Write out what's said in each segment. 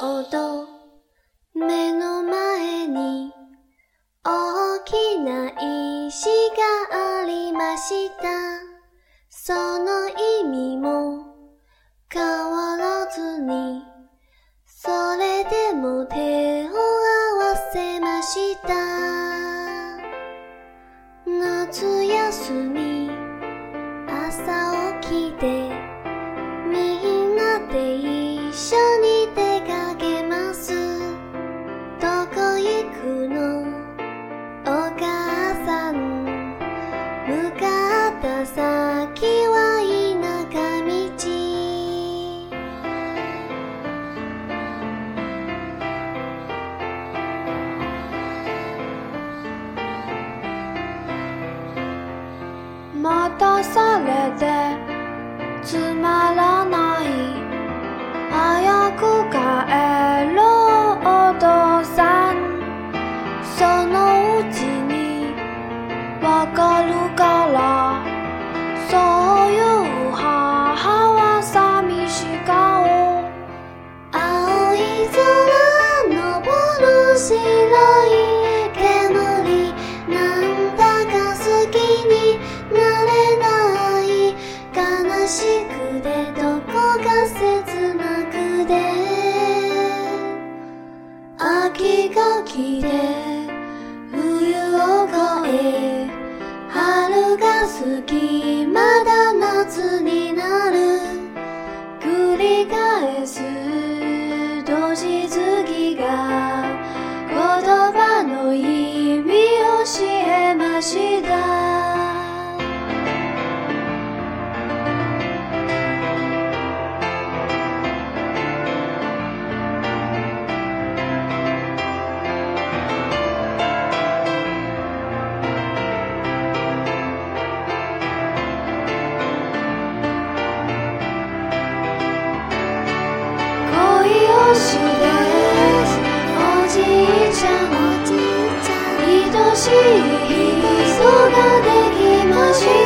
ほど目の前に大きな石がありました。その意味も変わらずに、それでも手を合わせました。夏休み、朝起きて、みんなで一緒にのお母さん。向かった先は田舎道。待たさ白い煙なんだか好きになれない悲しくてどこか切なくて秋が来て冬を越え春が好きまだ夏になる。繰り返す年月が愛しい。人ができました。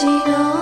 家に